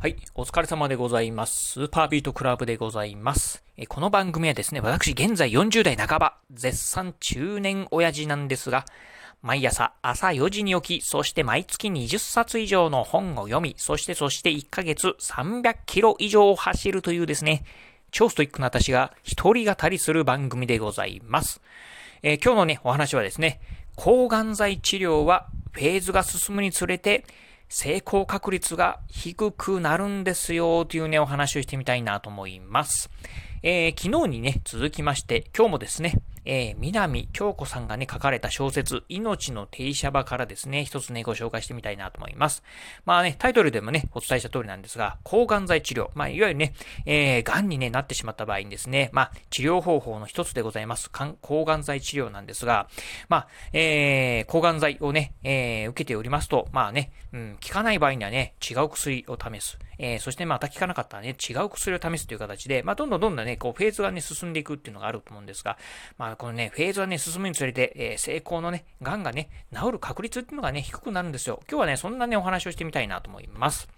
はい。お疲れ様でございます。スーパービートクラブでございます。この番組はですね、私現在40代半ば、絶賛中年親父なんですが、毎朝朝4時に起き、そして毎月20冊以上の本を読み、そしてそして1ヶ月300キロ以上走るというですね、超ストイックな私が一人語りする番組でございます。えー、今日のね、お話はですね、抗がん剤治療はフェーズが進むにつれて、成功確率が低くなるんですよというね、お話をしてみたいなと思います。えー、昨日にね、続きまして、今日もですね、えー、南京子さんがね、書かれた小説、命の停車場からですね、一つね、ご紹介してみたいなと思います。まあね、タイトルでもね、お伝えした通りなんですが、抗がん剤治療。まあ、いわゆるね、えー、癌に、ね、なってしまった場合にですね、まあ、治療方法の一つでございます。抗がん剤治療なんですが、まあ、えー、抗がん剤をね、えー、受けておりますと、まあね、うん、効かない場合にはね、違う薬を試す。えー、そしてまた効かなかったらね、違う薬を試すという形で、まあ、どんどんどんどんね、こう、フェーズがね、進んでいくっていうのがあると思うんですが、まあ、このね、フェーズはね、進むにつれて、えー、成功のね、癌がね、治る確率っていうのがね、低くなるんですよ。今日はね、そんなね、お話をしてみたいなと思います。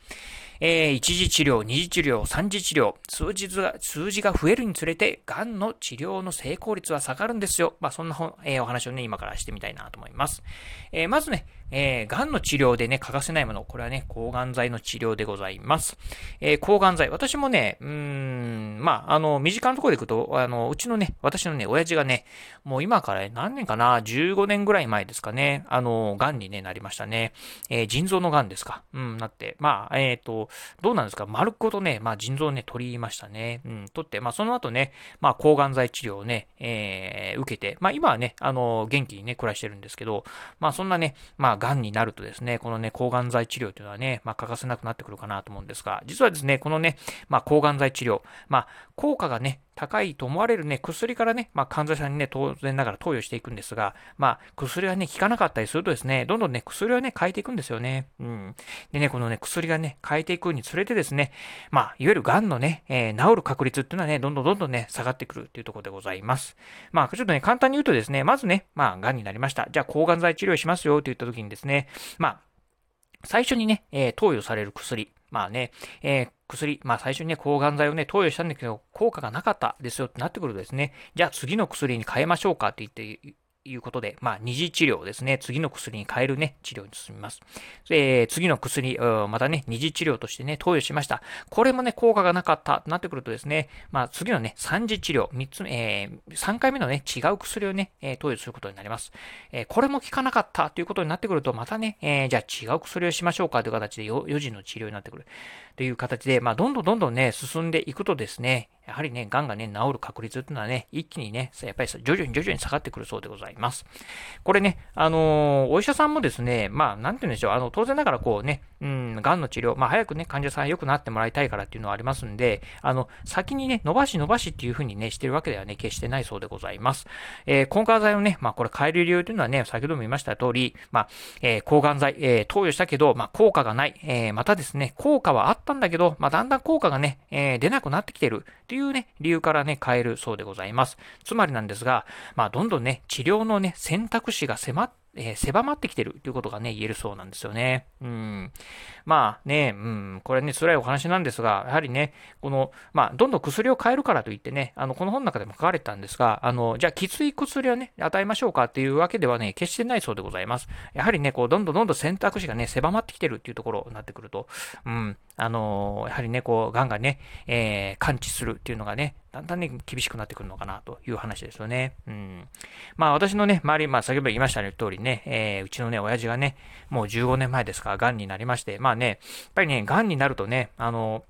えー、一次治療、二次治療、三次治療、数字が、数字が増えるにつれて、癌の治療の成功率は下がるんですよ。まあ、そんな、えー、お話をね、今からしてみたいなと思います。えー、まずね、えー、癌の治療でね、欠かせないもの、これはね、抗がん剤の治療でございます。えー、抗がん剤、私もね、うーん、まあ、あの、身近なところでいくと、あの、うちのね、私のね、親父がね、もう今から何年かな、15年ぐらい前ですかね、あの、癌にね、なりましたね。えー、腎臓の癌ですか。うん、なって、まあ、えっ、ー、と、どうなんですか、丸っごとね、まあ、腎臓をね、取りましたね。うん、取って、まあ、その後ね、まあ、抗がん剤治療をね、えー、受けて、まあ、今はね、あの、元気にね、暮らしてるんですけど、まあ、そんなね、まあ、癌になるとです、ね、このね、抗がん剤治療というのはね、まあ、欠かせなくなってくるかなと思うんですが、実はですね、このね、まあ、抗がん剤治療、まあ、効果がね、高いと思われるね、薬からね、まあ、患者さんにね、当然ながら投与していくんですが、まあ、薬がね、効かなかったりするとですね、どんどんね、薬をね、変えていくんですよね。うん。でね、このね、薬がね、変えていくにつれてですね、まあ、いわゆる癌のね、えー、治る確率っていうのはね、どんどんどんどんね、下がってくるっていうところでございます。まあ、ちょっとね、簡単に言うとですね、まずね、まあ、癌になりました。じゃあ、抗がん剤治療しますよって言った時にですね、まあ、最初にね、えー、投与される薬。まあね、えー、薬、まあ最初にね、抗がん剤をね、投与したんだけど、効果がなかったですよってなってくるとですね、じゃあ次の薬に変えましょうかって言って、いうことで、まあ、二次治療ですね。次の薬に変えるね、治療に進みます。えー、次の薬、またね、二次治療としてね、投与しました。これもね、効果がなかったとなってくるとですね、まあ、次のね、三次治療、三つ目、えー、三回目のね、違う薬をね、えー、投与することになります。えー、これも効かなかったということになってくると、またね、えー、じゃあ違う薬をしましょうかという形で、4次の治療になってくる。という形で、まあ、どんどんどんどんね、進んでいくとですね、やはりね、がんがね、治る確率っていうのはね、一気にね、やっぱり徐々に徐々に下がってくるそうでございます。これね、あのー、お医者さんもですね、まあ、なんて言うんでしょう、あの、当然ながらこうね、うん、癌の治療、まあ、早くね、患者さん良くなってもらいたいからっていうのはありますんで、あの、先にね、伸ばし伸ばしっていうふうにね、してるわけではね、決してないそうでございます。えー、抗がん剤をね、まあ、これ変える理由というのはね、先ほども言いました通り、まあ、えー、抗がん剤、えー、投与したけど、まあ、効果がない、えー、またですね、効果はあったんだけど、まあ、だんだん効果がね、えー、出なくなってきてるっていうね、理由からね、変えるそうでございます。つまりなんですが、まあ、どんどんね、治療のね、選択肢が迫ってえー、狭まってきてるということがね、言えるそうなんですよね。うん。まあね、うん、これね、辛いお話なんですが、やはりね、この、まあ、どんどん薬を変えるからといってね、あの、この本の中でも書かれてたんですが、あの、じゃあ、きつい薬をね、与えましょうかっていうわけではね、決してないそうでございます。やはりね、こう、どんどんどんどん選択肢がね、狭まってきてるっていうところになってくると、うん、あのやはりね、こう、がんがね、えー、感知するっていうのがね、だんだんね、厳しくなってくるのかなという話ですよね。うん。まあ私のね、周り、まあ先ほど言いました通りね、えー、うちのね、親父がね、もう15年前ですから、がんになりまして、まあね、やっぱりね、がんになるとね、あの、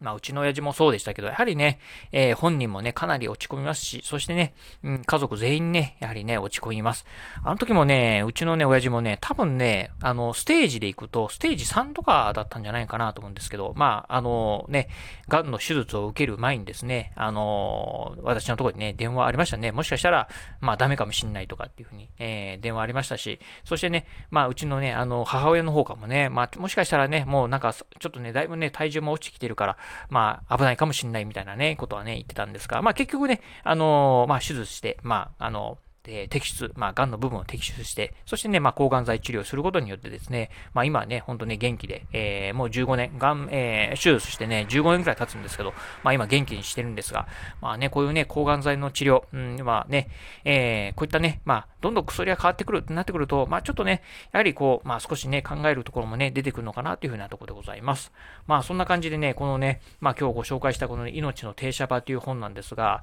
まあ、うちの親父もそうでしたけど、やはりね、えー、本人もね、かなり落ち込みますし、そしてね、うん、家族全員ね、やはりね、落ち込みます。あの時もね、うちのね、親父もね、多分ね、あの、ステージで行くと、ステージ3とかだったんじゃないかなと思うんですけど、まあ、あのね、癌の手術を受ける前にですね、あの私のところにね、電話ありましたね。もしかしたら、まあ、ダメかもしんないとかっていうふうに、えー、電話ありましたし、そしてね、まあ、うちのね、あの、母親の方かもね、まあ、もしかしたらね、もうなんか、ちょっとね、だいぶね、体重も落ちてきてるから、まあ、危ないかもしんないみたいなね、ことはね、言ってたんですが、まあ結局ね、あの、まあ手術して、まあ、あの、え摘出、まあ、癌の部分を摘出して、そしてね、まあ、抗がん剤治療することによってですね、まあ、今はね、ほんとね、元気で、えー、もう15年、癌、えー、手術してね、15年くらい経つんですけど、まあ、今元気にしてるんですが、まあね、こういうね、抗がん剤の治療、うん、まあね、えー、こういったね、まあ、どんどん薬が変わってくるってなってくると、まあ、ちょっとね、やはりこう、まあ、少しね、考えるところもね、出てくるのかなというふうなところでございます。まあ、そんな感じでね、このね、まあ、今日ご紹介したこの、ね、命の停車場という本なんですが、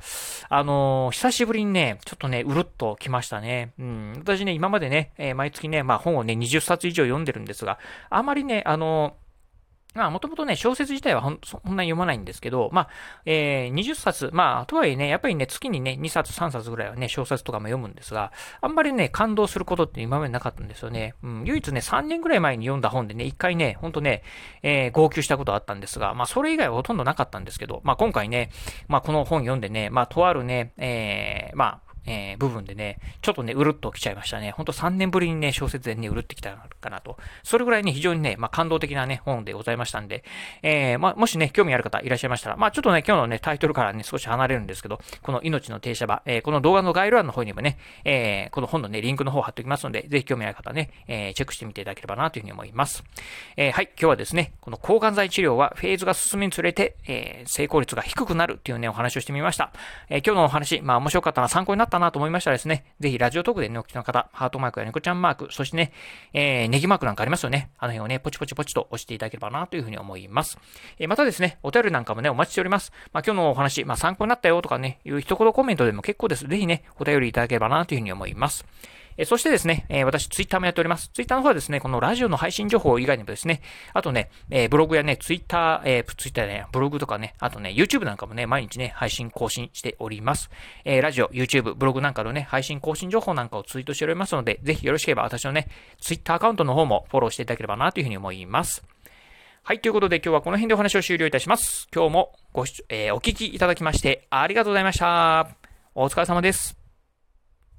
あのー、久しぶりにね、ちょっとね、うるっと来ましたね。うん、私ね、今までね、えー、毎月ね、まあ本をね、20冊以上読んでるんですが、あまりね、あのまあ、もともとね、小説自体はほんそんなに読まないんですけど、まあ、えー、20冊、まあ、とはいえね、やっぱりね、月にね、2冊、3冊ぐらいはね、小説とかも読むんですが、あんまりね、感動することって今までなかったんですよね。うん、唯一ね、3年ぐらい前に読んだ本でね、1回ね、ほんとね、えー、号泣したことあったんですが、まあ、それ以外はほとんどなかったんですけど、まあ、今回ね、まあ、この本読んでね、まあ、とあるね、えー、まあ、えー、部分でね、ちょっとね、うるっと来ちゃいましたね。ほんと3年ぶりにね、小説でね、うるってきたかなと。それぐらいね、非常にね、まあ、感動的なね、本でございましたんで、えー、まあ、もしね、興味ある方いらっしゃいましたら、まあ、ちょっとね、今日のね、タイトルからね、少し離れるんですけど、この命の停車場、えー、この動画の概要欄の方にもね、えー、この本のね、リンクの方貼っておきますので、ぜひ興味ある方ね、えー、チェックしてみていただければなというふうに思います。えー、はい、今日はですね、この抗がん剤治療はフェーズが進むにつれて、えー、成功率が低くなるっていうね、お話をしてみました。えー、今日のお話、まあ、面白かったな、参考になったなと思いましたらです、ね、ぜひラジオトークでね、お聞きの方、ハートマークや猫ちゃんマーク、そしてね、えー、ネギマークなんかありますよね。あの辺をね、ポチポチポチと押していただければなというふうに思います。えー、またですね、お便りなんかもね、お待ちしております。まあ、今日のお話、まあ、参考になったよとかね、いう一言コメントでも結構です。ぜひね、お便りいただければなというふうに思います。えそしてですね、え私、ツイッターもやっております。ツイッターの方はですね、このラジオの配信情報以外にもですね、あとね、えブログやね、ツイッター、えー、ツイッターね、ブログとかね、あとね、YouTube なんかもね、毎日ね、配信更新しております。え、ラジオ、YouTube、ブログなんかのね、配信更新情報なんかをツイートしておりますので、ぜひよろしければ私のね、ツイッターアカウントの方もフォローしていただければなというふうに思います。はい、ということで今日はこの辺でお話を終了いたします。今日もご視聴、えー、お聞きいただきましてありがとうございました。お疲れ様です。